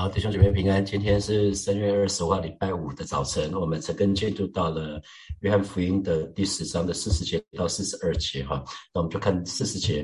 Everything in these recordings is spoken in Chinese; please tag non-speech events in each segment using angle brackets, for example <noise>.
好，弟兄姐妹平安。今天是三月二十号，礼拜五的早晨，我们才跟进度到了约翰福音的第十章的四十节到四十二节哈。那我们就看四十节，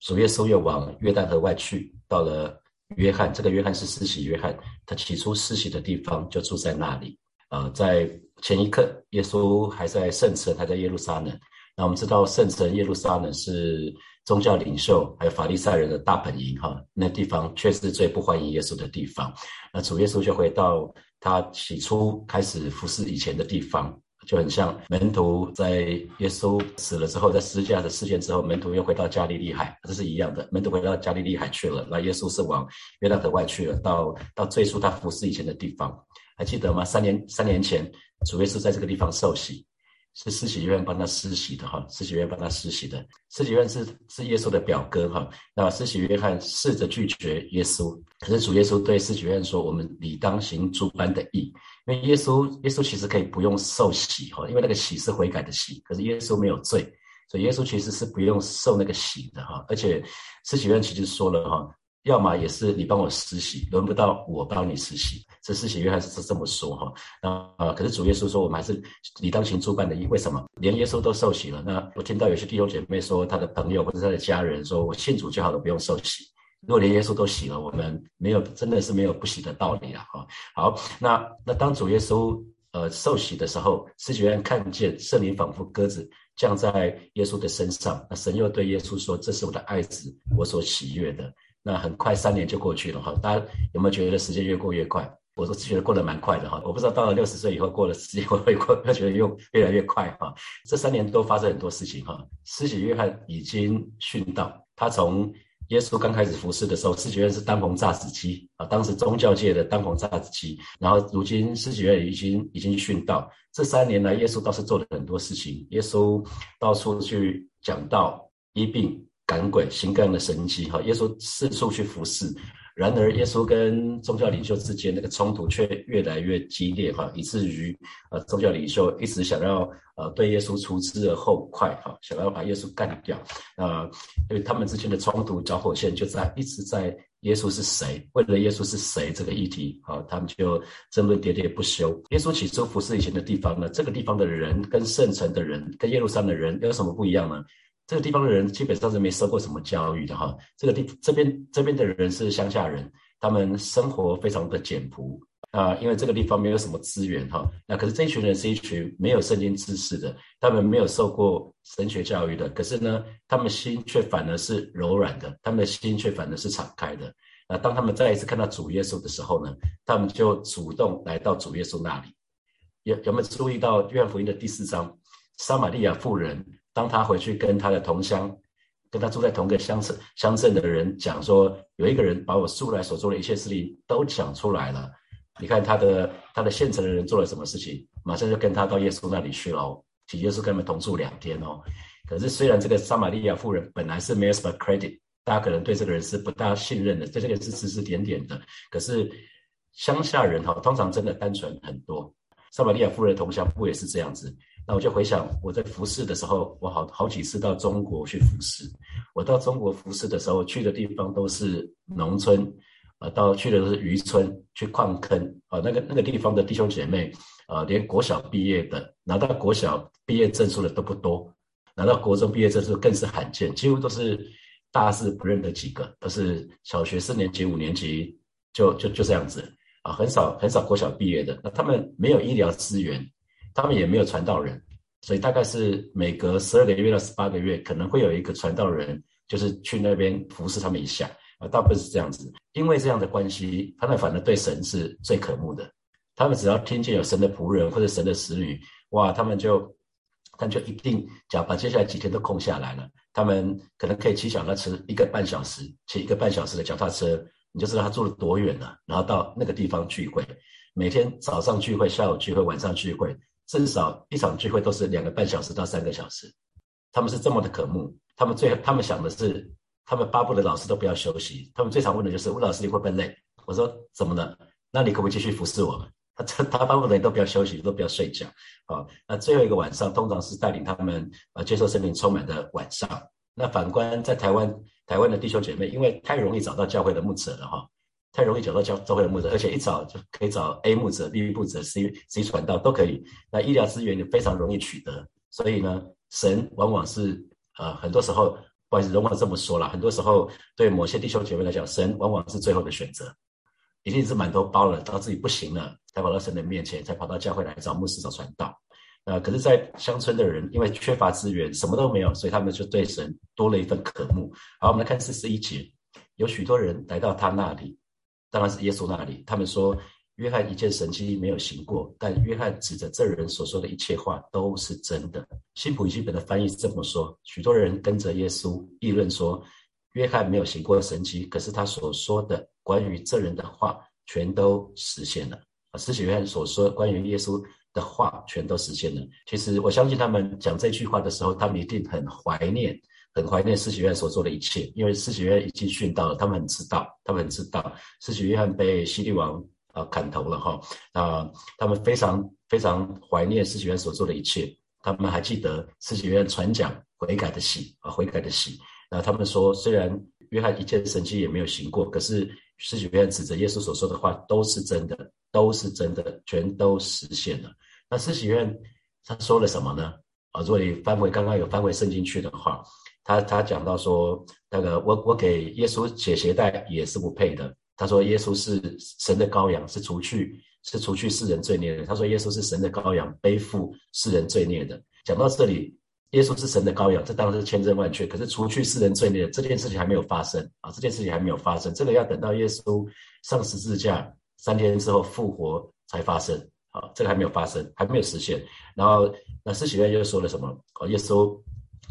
主耶稣又往约旦河外去，到了约翰，这个约翰是施洗约翰，他起初施洗的地方就住在那里。呃，在前一刻，耶稣还在圣城，还在耶路撒冷。那我们知道圣城耶路撒冷是。宗教领袖还有法利赛人的大本营，哈，那地方确实最不欢迎耶稣的地方。那主耶稣就回到他起初开始服侍以前的地方，就很像门徒在耶稣死了之后，在十字架的事件之后，门徒又回到加利利海，这是一样的。门徒回到加利利海去了，那耶稣是往约旦河外去了，到到最初他服侍以前的地方，还记得吗？三年三年前，主耶稣在这个地方受洗。是施洗约翰帮他施洗的哈，施洗约翰帮他施洗的。施洗约翰是是耶稣的表哥哈。那施洗约翰试着拒绝耶稣，可是主耶稣对施洗约翰说：“我们理当行诸般的义。”因为耶稣耶稣其实可以不用受洗哈，因为那个洗是悔改的洗，可是耶稣没有罪，所以耶稣其实是不用受那个洗的哈。而且施洗约翰其实说了哈。要么也是你帮我实习，轮不到我帮你实习。这实习约翰是这么说哈。那啊，可是主耶稣说，我们还是理当行诸般的义。为什么？连耶稣都受洗了。那我听到有些弟兄姐妹说，他的朋友或者他的家人说，我信主就好了，不用受洗。如果连耶稣都洗了，我们没有，真的是没有不洗的道理了哈。好，那那当主耶稣呃受洗的时候，施洗约翰看见圣灵仿佛鸽子降在耶稣的身上，那神又对耶稣说：“这是我的爱子，我所喜悦的。”那很快三年就过去了哈，大家有没有觉得时间越过越快？我是觉得过得蛮快的哈。我不知道到了六十岁以后过了时间会不会过，<laughs> 觉得又越来越快哈。这三年都发生很多事情哈。施洗约翰已经殉道，他从耶稣刚开始服侍的时候，施洗约翰是当红炸子鸡啊，当时宗教界的当红炸子鸡。然后如今施洗约翰已经已经殉道，这三年来耶稣倒是做了很多事情，耶稣到处去讲道医病。赶鬼行各样的神迹，哈！耶稣四处去服侍，然而耶稣跟宗教领袖之间那个冲突却越来越激烈，哈，以至于呃宗教领袖一直想要呃对耶稣除之而后快，哈，想要把耶稣干掉，啊，因为他们之间的冲突导火线就在一直在耶稣是谁，为了耶稣是谁这个议题，啊，他们就争论喋喋不休。耶稣起初服侍以前的地方呢，这个地方的人跟圣城的人跟耶路撒冷的人有什么不一样呢？这个地方的人基本上是没受过什么教育的哈，这个地这边这边的人是乡下人，他们生活非常的简朴啊，因为这个地方没有什么资源哈。那可是这一群人是一群没有圣经知识的，他们没有受过神学教育的，可是呢，他们心却反而是柔软的，他们的心却反而是敞开的。那当他们再一次看到主耶稣的时候呢，他们就主动来到主耶稣那里。有有没有注意到约翰福音的第四章，撒玛利亚妇人？当他回去跟他的同乡，跟他住在同个乡镇乡镇的人讲说，有一个人把我素来所做的一切事情都讲出来了。你看他的他的县城的人做了什么事情？马上就跟他到耶稣那里去了，请耶稣跟他们同住两天哦。可是虽然这个撒玛利亚妇人本来是没有什么 credit，大家可能对这个人是不大信任的，对这个人是指指点点的。可是乡下人哈，通常真的单纯很多。撒玛利亚夫人的同乡不也是这样子？那我就回想我在服侍的时候，我好好几次到中国去服侍。我到中国服侍的时候，去的地方都是农村，啊，到去的都是渔村，去矿坑啊，那个那个地方的弟兄姐妹，啊，连国小毕业的拿到国小毕业证书的都不多，拿到国中毕业证书更是罕见，几乎都是大四不认得几个，都是小学四年级、五年级就就就这样子。啊，很少很少国小毕业的，那他们没有医疗资源，他们也没有传道人，所以大概是每隔十二个月到十八个月，可能会有一个传道人，就是去那边服侍他们一下。啊，大部分是这样子，因为这样的关系，他们反而对神是最渴慕的。他们只要听见有神的仆人或者神的使女，哇，他们就，他就一定讲把接下来几天都空下来了。他们可能可以骑脚踏车一个半小时，骑一个半小时的脚踏车。你就知道他住了多远了，然后到那个地方聚会，每天早上聚会，下午聚会，晚上聚会，至少一场聚会都是两个半小时到三个小时。他们是这么的渴慕，他们最他们想的是，他们巴不得老师都不要休息。他们最常问的就是：吴老师你会不会累？我说怎么了？那你可不可以继续服侍我们？他 <laughs> 他巴不得你都不要休息，都不要睡觉。好，那最后一个晚上通常是带领他们啊接受生命充满的晚上。那反观在台湾。台湾的弟兄姐妹，因为太容易找到教会的牧者了哈，太容易找到教教会的牧者，而且一找就可以找 A 牧者、B 牧者、C C 传道都可以。那医疗资源也非常容易取得，所以呢，神往往是呃很多时候，不好意思，容我这么说了，很多时候对某些弟兄姐妹来讲，神往往是最后的选择，一定是满头包了，到自己不行了，才跑到神的面前，才跑到教会来找牧师、找传道。呃，可是，在乡村的人因为缺乏资源，什么都没有，所以他们就对神多了一份渴慕。好，我们来看四十一节，有许多人来到他那里。当然是耶稣那里。他们说，约翰一件神迹没有行过，但约翰指着这人所说的一切话都是真的。新普语本的翻译是这么说：许多人跟着耶稣议论说，约翰没有行过神迹，可是他所说的关于这人的话全都实现了。啊，施洗约翰所说关于耶稣的话全都实现了。其实我相信他们讲这句话的时候，他们一定很怀念。很怀念施洗约翰所做的一切，因为施洗约翰已经殉道了，他们很知道，他们很知道施洗约翰被希律王啊砍头了哈啊，他们非常非常怀念施洗约翰所做的一切，他们还记得施洗约翰传讲悔改的喜啊悔改的喜，那他们说虽然约翰一切神迹也没有行过，可是施洗约翰指着耶稣所说的话都是真的，都是真的，全都实现了。那施洗约翰他说了什么呢？啊，如果你翻回刚刚有翻回圣经去的话。他他讲到说，那个我我给耶稣解鞋带也是不配的。他说耶稣是神的羔羊，是除去是除去世人罪孽的。他说耶稣是神的羔羊，背负世人罪孽的。讲到这里，耶稣是神的羔羊，这当然是千真万确。可是除去世人罪孽这件事情还没有发生啊，这件事情还没有发生，这个要等到耶稣上十字架三天之后复活才发生啊，这个还没有发生，还没有实现。然后那施洗约又说了什么？哦，耶稣。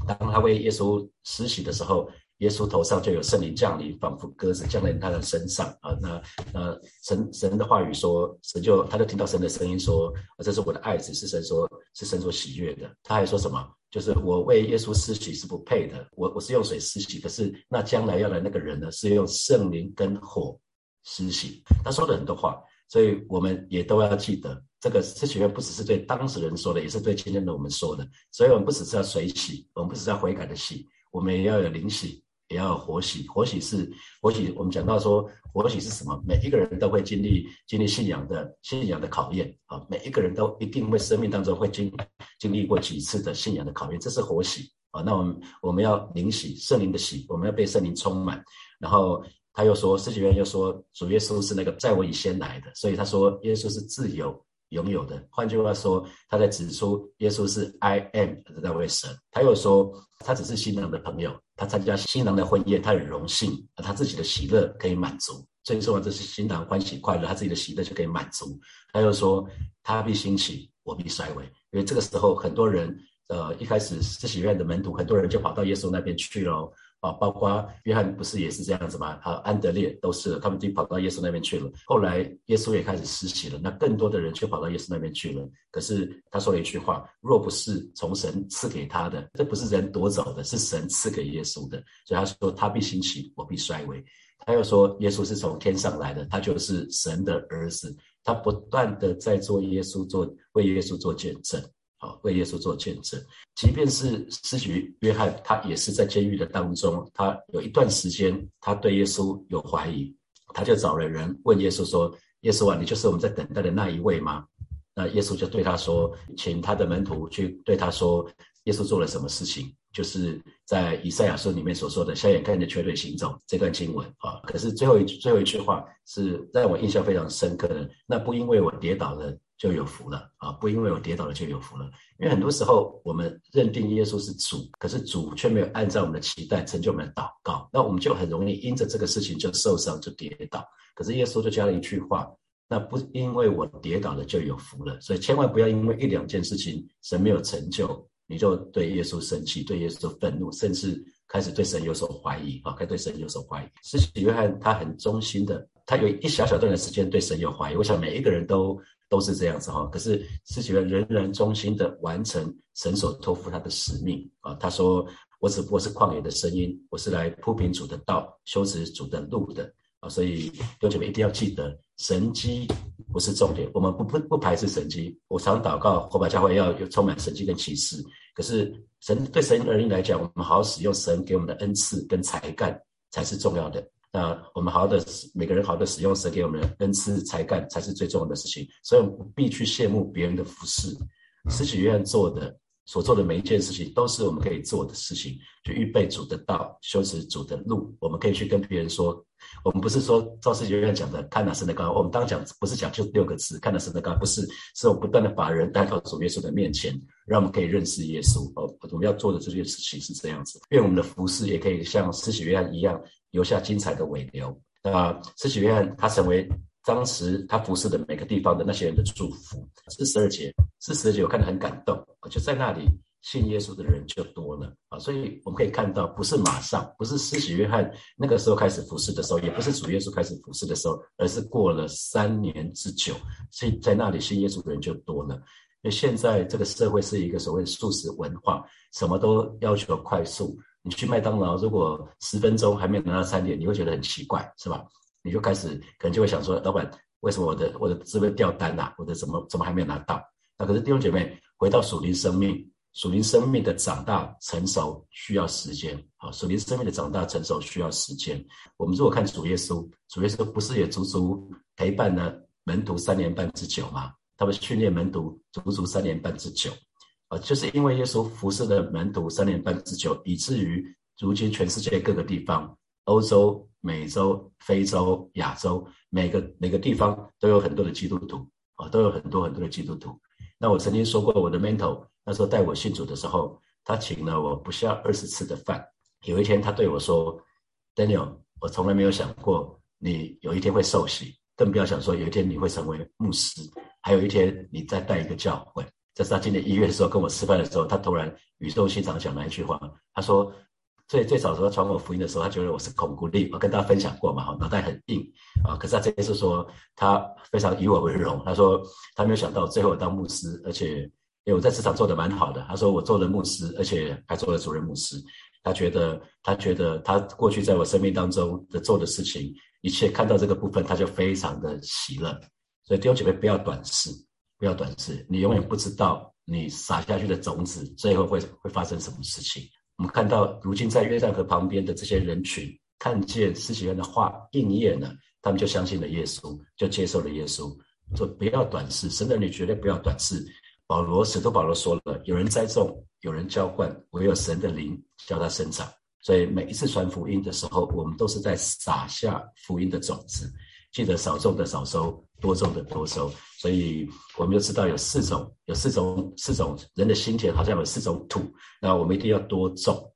当他为耶稣施洗的时候，耶稣头上就有圣灵降临，仿佛鸽子降临他的身上啊。那那神神的话语说，神就他就听到神的声音说：“这是我的爱子，是神说，是神所喜悦的。”他还说什么？就是我为耶稣施洗是不配的，我我是用水施洗，可是那将来要来那个人呢，是用圣灵跟火施洗。他说了很多话，所以我们也都要记得。这个施洗约不只是对当事人说的，也是对今天的我们说的。所以，我们不只是要水洗，我们不只是要悔改的洗，我们也要有灵洗，也要有活洗。活洗是活洗，我们讲到说活洗是什么？每一个人都会经历经历信仰的信仰的考验啊！每一个人都一定会生命当中会经经历过几次的信仰的考验，这是活洗啊！那我们我们要灵洗，圣灵的洗，我们要被圣灵充满。然后他又说，施洗约又说，主耶稣是那个在我以先来的，所以他说耶稣是自由。拥有的，换句话说，他在指出耶稣是 I am 的那位神。他又说，他只是新郎的朋友，他参加新郎的婚宴，他很荣幸，他自己的喜乐可以满足。最重要这是新郎欢喜快乐，他自己的喜乐就可以满足。他又说，他必兴起，我必衰微。因为这个时候，很多人，呃，一开始是喜悦的门徒，很多人就跑到耶稣那边去了。啊，包括约翰不是也是这样子吗？啊安德烈都是，他们就跑到耶稣那边去了。后来耶稣也开始施洗了，那更多的人却跑到耶稣那边去了。可是他说了一句话：若不是从神赐给他的，这不是人夺走的，是神赐给耶稣的。所以他说他必兴起，我必衰微。他又说耶稣是从天上来的，他就是神的儿子。他不断的在做耶稣做为耶稣做见证。好，为耶稣做见证。即便是施洗约翰，他也是在监狱的当中，他有一段时间，他对耶稣有怀疑，他就找了人问耶稣说：“耶稣啊，你就是我们在等待的那一位吗？”那耶稣就对他说：“请他的门徒去对他说，耶稣做了什么事情？就是在以赛亚书里面所说的‘瞎眼看见，瘸腿行走’这段经文啊。可是最后一最后一句话是让我印象非常深刻的。那不因为我跌倒了。”就有福了啊！不因为我跌倒了就有福了，因为很多时候我们认定耶稣是主，可是主却没有按照我们的期待成就我们的祷告，那我们就很容易因着这个事情就受伤就跌倒。可是耶稣就加了一句话：那不因为我跌倒了就有福了。所以千万不要因为一两件事情神没有成就，你就对耶稣生气，对耶稣愤怒，甚至开始对神有所怀疑啊！开始对神有所怀疑。施洗约翰他很忠心的，他有一小小段的时间对神有怀疑。我想每一个人都。都是这样子哈，可是施洗约仍然忠心的完成神所托付他的使命啊。他说：“我只不过是旷野的声音，我是来铺平主的道，修直主的路的啊。”所以弟兄姐妹一定要记得，神机不是重点，我们不不不排斥神机。我常祷告，火把教会要有充满神机跟启示。可是神对神而言来讲，我们好使用神给我们的恩赐跟才干才是重要的。那我们好好的每个人好好的使用神给我们的恩赐才干，才是最重要的事情。所以我们不必去羡慕别人的服饰，施洗约翰做的。所做的每一件事情都是我们可以做的事情，去预备主的道，修持主的路。我们可以去跟别人说，我们不是说赵世杰院讲的看哪神的高，我们当讲不是讲就六个字，看哪神的高，不是，是我们不断的把人带到主耶稣的面前，让我们可以认识耶稣。哦，我们要做的这件事情是这样子，愿我们的服饰也可以像施洗约翰一样，留下精彩的尾流。那施洗约翰他成为。当时他服侍的每个地方的那些人的祝福，四十二节，四十二节我看得很感动，就在那里信耶稣的人就多了啊，所以我们可以看到，不是马上，不是施洗约翰那个时候开始服侍的时候，也不是主耶稣开始服侍的时候，而是过了三年之久，所以在那里信耶稣的人就多了。因为现在这个社会是一个所谓素食文化，什么都要求快速，你去麦当劳，如果十分钟还没有拿到餐点，你会觉得很奇怪，是吧？你就开始可能就会想说，老板，为什么我的我的这边掉单呐？我的怎么怎么还没有拿到？那可是弟兄姐妹，回到属灵生命，属灵生命的长大成熟需要时间啊！属灵生命的长大成熟需要时间。我们如果看主耶稣，主耶稣不是也足足陪伴了门徒三年半之久吗？他们训练门徒足足三年半之久啊！就是因为耶稣服侍的门徒三年半之久，以至于如今全世界各个地方，欧洲。美洲、非洲、亚洲，每个每个地方都有很多的基督徒啊，都有很多很多的基督徒。那我曾经说过，我的 mentor 那时候带我信主的时候，他请了我不下二十次的饭。有一天，他对我说：“Daniel，我从来没有想过你有一天会受洗，更不要想说有一天你会成为牧师，还有一天你再带一个教会。”这是他今年一月的时候跟我吃饭的时候，他突然语重心长讲了一句话，他说。最最早时候传我福音的时候，他觉得我是恐怖力，我跟大家分享过嘛，脑袋很硬啊。可是他这一次说他非常以我为荣，他说他没有想到最后当牧师，而且因为我在职场做的蛮好的，他说我做了牧师，而且还做了主任牧师。他觉得他觉得他过去在我生命当中的做的事情，一切看到这个部分，他就非常的喜乐。所以弟兄姐妹不要短视，不要短视，你永远不知道你撒下去的种子最后会会发生什么事情。我们看到，如今在约旦河旁边的这些人群，看见施洗约的话应验了，他们就相信了耶稣，就接受了耶稣。说不要短视，神的女绝对不要短视。保罗使徒保罗说了，有人栽种，有人浇灌，唯有神的灵叫他生长。所以每一次传福音的时候，我们都是在撒下福音的种子。记得少种的少收，多种的多收。所以我们就知道有四种，有四种，四种人的心田好像有四种土。那我们一定要多种，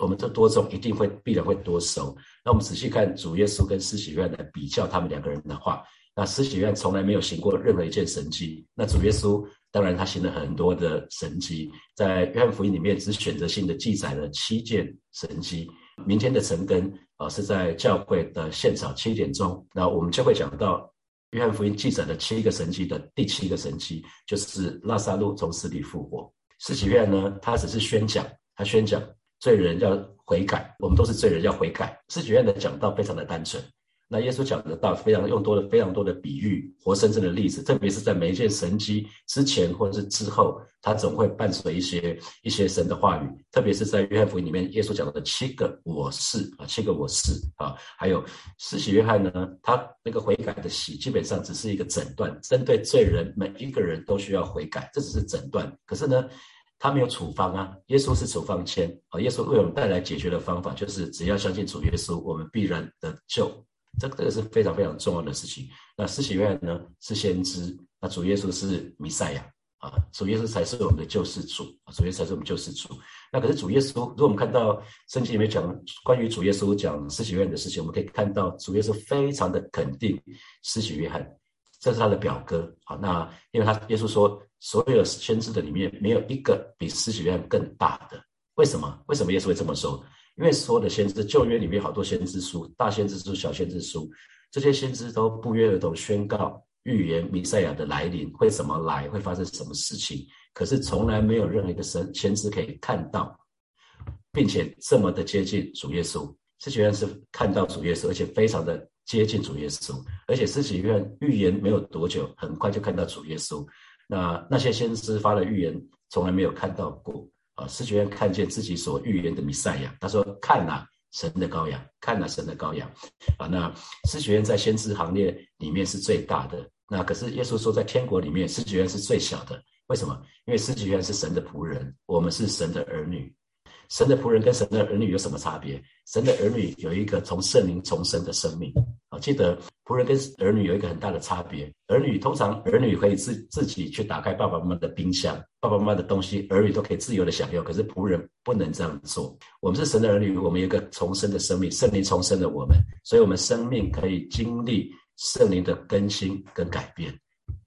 我们这多种一定会必然会多收。那我们仔细看主耶稣跟施洗约翰来比较他们两个人的话，那施洗约翰从来没有行过任何一件神迹，那主耶稣当然他行了很多的神迹，在约翰福音里面只选择性的记载了七件神迹。明天的晨更啊是在教会的现场七点钟，那我们就会讲到约翰福音记载的七个神迹的第七个神迹，就是拉萨路从死里复活。施洗约翰呢，他只是宣讲，他宣讲罪人要悔改，我们都是罪人要悔改。施洗约翰的讲道非常的单纯。那耶稣讲的道非常用多了非常多的比喻，活生生的例子，特别是在每一件神迹之前或者是之后，他总会伴随一些一些神的话语。特别是在约翰福音里面，耶稣讲的七个我是啊，七个我是啊，还有施洗约翰呢，他那个悔改的洗，基本上只是一个诊断，针对罪人每一个人都需要悔改，这只是诊断。可是呢，他没有处方啊，耶稣是处方签啊，耶稣为我们带来解决的方法，就是只要相信主耶稣，我们必然得救。这这个是非常非常重要的事情。那施洗约翰呢是先知，那主耶稣是弥赛亚啊，主耶稣才是我们的救世主，主耶稣才是我们救世主。那可是主耶稣，如果我们看到圣经里面讲关于主耶稣讲施洗约翰的事情，我们可以看到主耶稣非常的肯定施洗约翰，这是他的表哥啊。那因为他耶稣说，所有先知的里面没有一个比施洗约翰更大的。为什么？为什么耶稣会这么说？因为所有的先知，旧约里面好多先知书，大先知书、小先知书，这些先知都不约而同宣告预言弥赛亚的来临会怎么来，会发生什么事情。可是从来没有任何一个神先知可以看到，并且这么的接近主耶稣。施洗约是看到主耶稣，而且非常的接近主耶稣，而且施洗约预言没有多久，很快就看到主耶稣。那那些先知发的预言，从来没有看到过。啊，施洗约翰看见自己所预言的弥赛亚，他说：“看呐，神的羔羊，看了神的羔羊。啊，那施洗约在先知行列里面是最大的。那可是耶稣说，在天国里面，施洗约是最小的。为什么？因为施洗约是神的仆人，我们是神的儿女。神的仆人跟神的儿女有什么差别？神的儿女有一个从圣灵重生的生命。啊，记得仆人跟儿女有一个很大的差别。儿女通常儿女可以自自己去打开爸爸妈妈的冰箱，爸爸妈妈的东西，儿女都可以自由的享用。可是仆人不能这样做。我们是神的儿女，我们有一个重生的生命，圣灵重生了我们，所以我们生命可以经历圣灵的更新跟改变。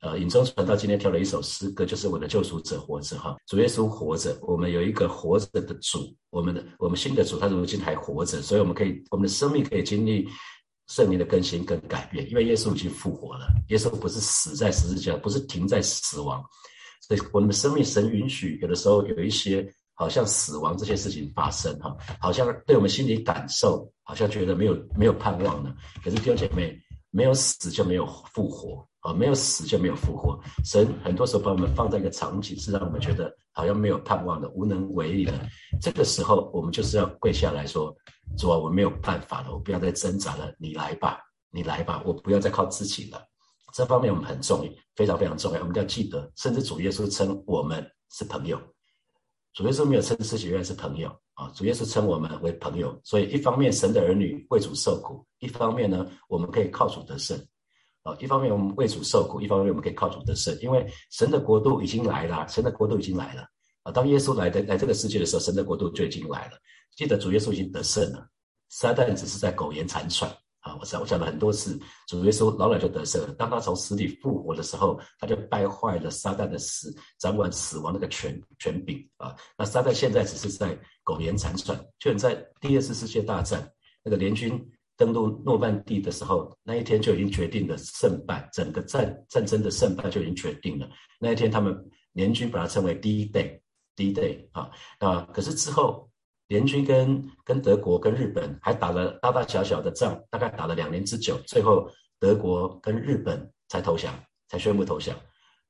呃，影中传道今天挑了一首诗歌，就是我的救赎者活着哈，主耶稣活着，我们有一个活着的主，我们的我们新的主，他如今还活着，所以我们可以，我们的生命可以经历圣灵的更新跟改变，因为耶稣已经复活了，耶稣不是死在十字架，不是停在死亡，所以我们的生命神允许有的时候有一些好像死亡这些事情发生哈，好像对我们心里感受好像觉得没有没有盼望了，可是弟兄姐妹，没有死就没有复活。啊，没有死就没有复活。神很多时候把我们放在一个场景，是让我们觉得好像没有盼望的、无能为力的。这个时候，我们就是要跪下来说：“主啊，我没有办法了，我不要再挣扎了，你来吧，你来吧，我不要再靠自己了。”这方面我们很重要，非常非常重要。我们要记得，甚至主耶稣称我们是朋友，主耶稣没有称施洗约是朋友啊，主耶稣称我们为朋友。所以，一方面神的儿女为主受苦，一方面呢，我们可以靠主得胜。啊，一方面我们为主受苦，一方面我们可以靠主得胜，因为神的国度已经来了，神的国度已经来了。啊，当耶稣来的来这个世界的时候，神的国度就已经来了。记得主耶稣已经得胜了，撒旦只是在苟延残喘。啊，我讲我讲了很多次，主耶稣老早就得胜了。当他从死里复活的时候，他就败坏了撒旦的死，掌管死亡那个权权柄。啊，那撒旦现在只是在苟延残喘，就在第二次世界大战那个联军。登陆诺曼底的时候，那一天就已经决定了胜败，整个战战争的胜败就已经决定了。那一天，他们联军把它称为 D Day，D Day 啊。那可是之后，联军跟跟德国、跟日本还打了大大小小的仗，大概打了两年之久。最后，德国跟日本才投降，才宣布投降。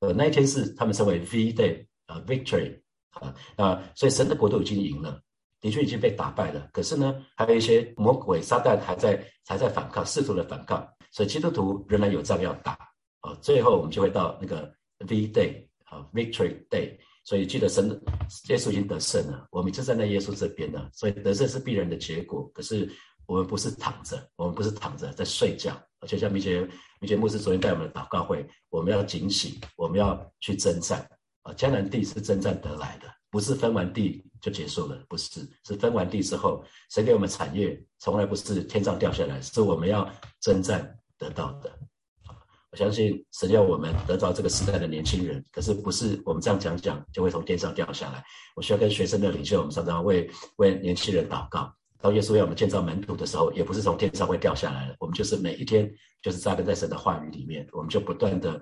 呃，那一天是他们称为 V Day 啊，Victory 啊。那所以神的国度已经赢了。的确已经被打败了，可是呢，还有一些魔鬼撒旦还在还在反抗，试图的反抗，所以基督徒仍然有仗要打啊。最后我们就会到那个 V Day 啊，Victory Day。所以记得神耶稣已经得胜了，我们就站在耶稣这边了。所以得胜是必然的结果。可是我们不是躺着，我们不是躺着在睡觉。就像米杰米杰牧师昨天带我们的祷告会，我们要警醒，我们要去征战啊。迦南地是征战得来的。不是分完地就结束了，不是，是分完地之后，谁给我们产业，从来不是天上掉下来，是我们要征战得到的。我相信神要我们得到这个时代的年轻人，可是不是我们这样讲讲就会从天上掉下来。我需要跟学生的领袖，我们常常为为年轻人祷告。当耶稣要我们建造门徒的时候，也不是从天上会掉下来的，我们就是每一天就是扎根在神的话语里面，我们就不断的。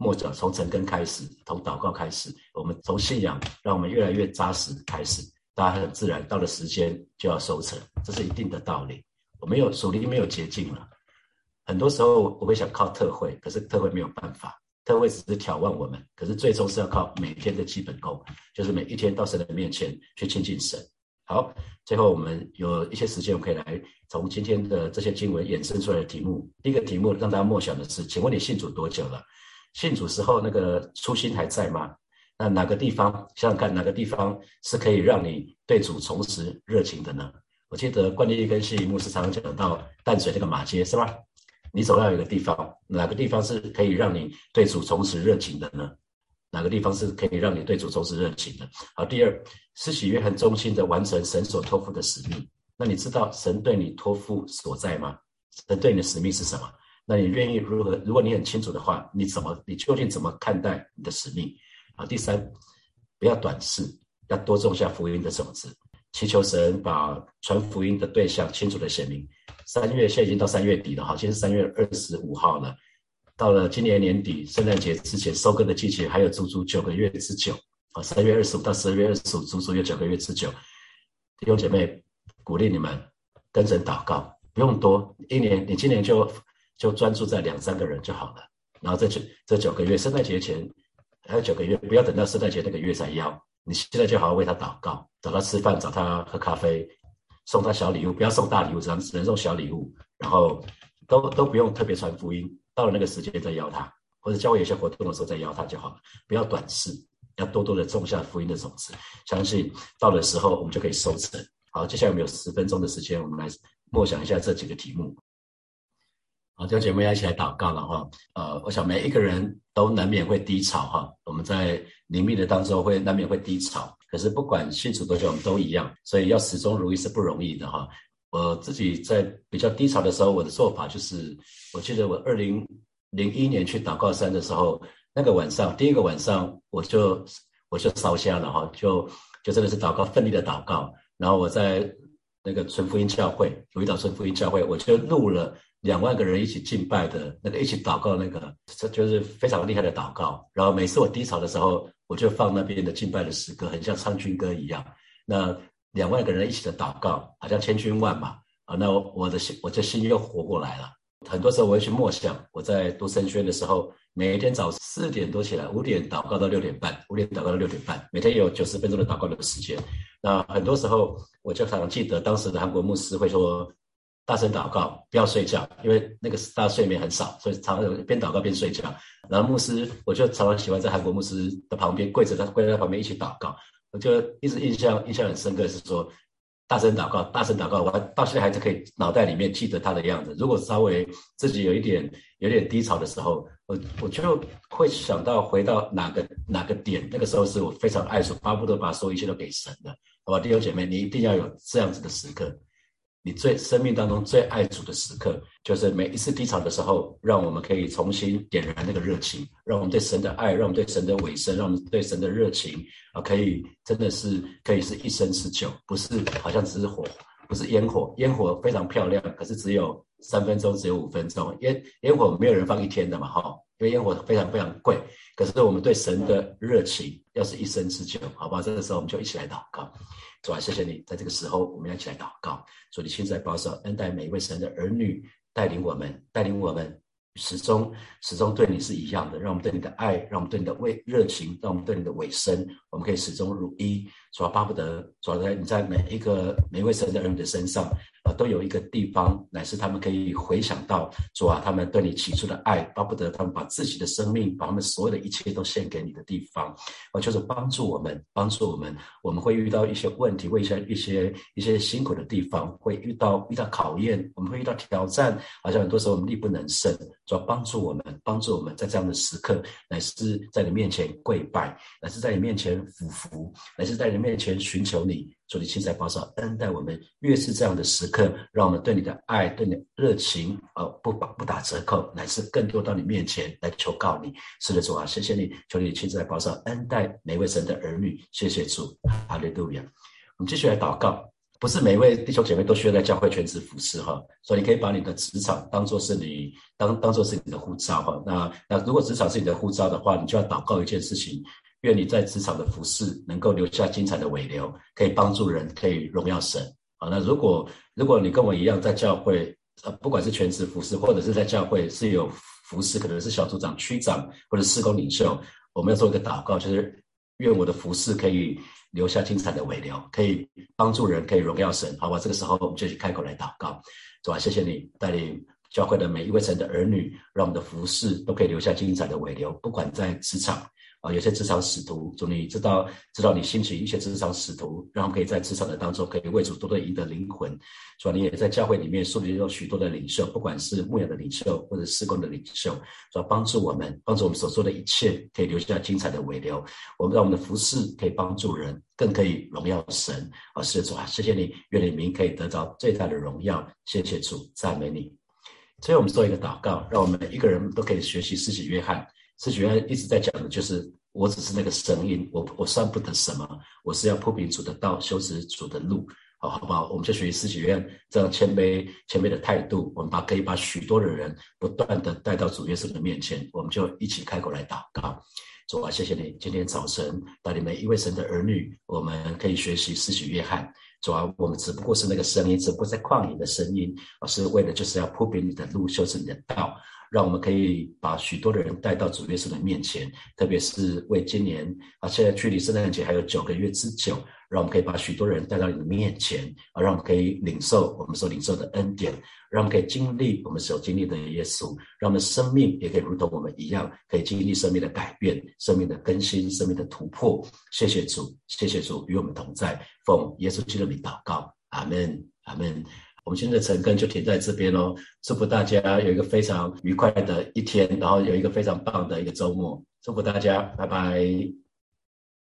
莫者从成根开始，从祷告开始，我们从信仰让我们越来越扎实开始，大家很自然到了时间就要收成，这是一定的道理。我没有属灵没有捷径了，很多时候我会想靠特会，可是特会没有办法，特会只是挑战我们，可是最终是要靠每天的基本功，就是每一天到神的面前去亲近神。好，最后我们有一些时间，我们可以来从今天的这些经文衍生出来的题目。第一个题目让大家默想的是，请问你信主多久了？信主时候那个初心还在吗？那哪个地方想想看，哪个地方是可以让你对主重拾热情的呢？我记得冠立跟谢牧师常常讲到淡水那个马街是吧？你总要有一个地方，哪个地方是可以让你对主重拾热情的呢？哪个地方是可以让你对主重拾热情的？好，第二，施洗约翰忠心的完成神所托付的使命。那你知道神对你托付所在吗？神对你的使命是什么？那你愿意如何？如果你很清楚的话，你怎么？你究竟怎么看待你的使命？啊，第三，不要短视，要多种下福音的种子，祈求神把传福音的对象清楚的写明。三月现在已经到三月底了，哈，今天三月二十五号了，到了今年年底圣诞节之前收割的季节还有足足九个月之久啊，三月二十五到十二月二十五，足足有九个月之久。弟兄姐妹，鼓励你们跟神祷告，不用多，一年你今年就。就专注在两三个人就好了，然后这九这九个月，圣诞节前还有九个月，不要等到圣诞节那个月才邀。你现在就好好为他祷告，找他吃饭，找他喝咖啡，送他小礼物，不要送大礼物，只能只能送小礼物，然后都都不用特别传福音，到了那个时间再邀他，或者教会有些活动的时候再邀他就好了，不要短视，要多多的种下福音的种子，相信到了时候我们就可以收成。好，接下来我们有十分钟的时间，我们来默想一下这几个题目。好，弟兄姐妹要一起来祷告了哈。呃，我想每一个人都难免会低潮哈。我们在灵命的当中会难免会低潮，可是不管信主多久，我们都一样，所以要始终如一是不容易的哈。我自己在比较低潮的时候，我的做法就是，我记得我二零零一年去祷告山的时候，那个晚上第一个晚上我就我就烧香了哈，就就真的是祷告，奋力的祷告。然后我在那个纯福音教会，有一岛纯福音教会，我就录了。两万个人一起敬拜的那个，一起祷告那个，这就是非常厉害的祷告。然后每次我低潮的时候，我就放那边的敬拜的诗歌，很像唱军歌一样。那两万个人一起的祷告，好像千军万马啊。那我的心，我这心又活过来了。很多时候我会去默想，我在读神学的时候，每天早上四点多起来，五点祷告到六点半，五点祷告到六点半，每天有九十分钟的祷告的时间。那很多时候，我就常常记得当时的韩国牧师会说。大声祷告，不要睡觉，因为那个大家睡眠很少，所以常常边祷告边睡觉。然后牧师，我就常常喜欢在韩国牧师的旁边跪着，他跪在他旁边一起祷告。我就一直印象印象很深刻，是说大声祷告，大声祷告。我到现在还是可以脑袋里面记得他的样子。如果稍微自己有一点有点低潮的时候，我我就会想到回到哪个哪个点，那个时候是我非常爱说，巴不得把所有一切都给神的。好吧，弟兄姐妹，你一定要有这样子的时刻。你最生命当中最爱主的时刻，就是每一次低潮的时候，让我们可以重新点燃那个热情，让我们对神的爱，让我们对神的尾声，让我们对神的热情啊，可以真的是可以是一生持久，不是好像只是火，不是烟火，烟火非常漂亮，可是只有三分钟，只有五分钟，烟烟火没有人放一天的嘛，哈，因为烟火非常非常贵，可是我们对神的热情要是一生之久，好吧，这个时候我们就一起来祷告。主啊，谢谢你，在这个时候，我们要一起来祷告。主，你亲自来保守、恩待每一位神的儿女，带领我们，带领我们。始终始终对你是一样的，让我们对你的爱，让我们对你的为热情，让我们对你的尾声，我们可以始终如一。主啊，巴不得主在你在每一个每一位神的儿女的身上都有一个地方，乃是他们可以回想到主啊，他们对你起初的爱，巴不得他们把自己的生命，把他们所有的一切都献给你的地方。啊，就是帮助我们，帮助我们，我们会遇到一些问题，会一些一些一些辛苦的地方，会遇到遇到考验，我们会遇到挑战，好像很多时候我们力不能胜。主要帮助我们，帮助我们在这样的时刻，乃是在你面前跪拜，乃是在你面前俯伏，乃是在你面前寻求你，主你亲自保守恩待我们。越是这样的时刻，让我们对你的爱、对你的热情，呃，不打不打折扣，乃是更多到你面前来求告你。是的，主啊，谢谢你，求你亲自来保守恩待每位神的儿女。谢谢主，哈利路亚。我们继续来祷告。不是每一位弟兄姐妹都需要在教会全职服侍哈，所以你可以把你的职场当做是你当当做是你的护照哈。那那如果职场是你的护照的话，你就要祷告一件事情，愿你在职场的服侍能够留下精彩的尾流，可以帮助人，可以荣耀神好。那如果如果你跟我一样在教会，呃，不管是全职服侍或者是在教会是有服侍，可能是小组长、区长或者施工领袖，我们要做一个祷告，就是愿我的服侍可以。留下精彩的尾流，可以帮助人，可以荣耀神，好吧？这个时候我们就去开口来祷告，主啊，谢谢你带领教会的每一位神的儿女，让我们的服饰都可以留下精彩的尾流，不管在职场。啊，有些职场使徒，主你知道，知道你兴起一些职场使徒，让他们可以在职场的当中，可以为主多多赢得灵魂。主你也在教会里面树立了许多的领袖，不管是牧养的领袖或者施工的领袖，主帮助我们，帮助我们所做的一切，可以留下精彩的尾流。我们让我们的服饰可以帮助人，更可以荣耀神。啊，是主啊，谢谢你，愿你名可以得到最大的荣耀。谢谢主，赞美你。所以我们做一个祷告，让我们一个人都可以学习施洗约翰。是主要一直在讲的，就是我只是那个声音，我我算不得什么，我是要铺平主的道，修直主的路，好好不好？我们就学习四喜院这样谦卑谦卑的态度，我们把可以把许多的人不断的带到主耶稣的面前，我们就一起开口来祷告。主啊，谢谢你今天早晨带领每一位神的儿女，我们可以学习四喜约翰。主啊，我们只不过是那个声音，只不过在旷野的声音，而是为了就是要铺平你的路，修成你的道。让我们可以把许多的人带到主耶稣的面前，特别是为今年啊，现在距离圣诞节还有九个月之久，让我们可以把许多人带到你的面前，啊，让我们可以领受我们所领受的恩典，让我们可以经历我们所经历的耶稣，让我们生命也可以如同我们一样，可以经历生命的改变、生命的更新、生命的突破。谢谢主，谢谢主与我们同在，奉耶稣基督的名祷告，阿门，阿门。我们现在晨更就停在这边哦，祝福大家有一个非常愉快的一天，然后有一个非常棒的一个周末，祝福大家，拜拜。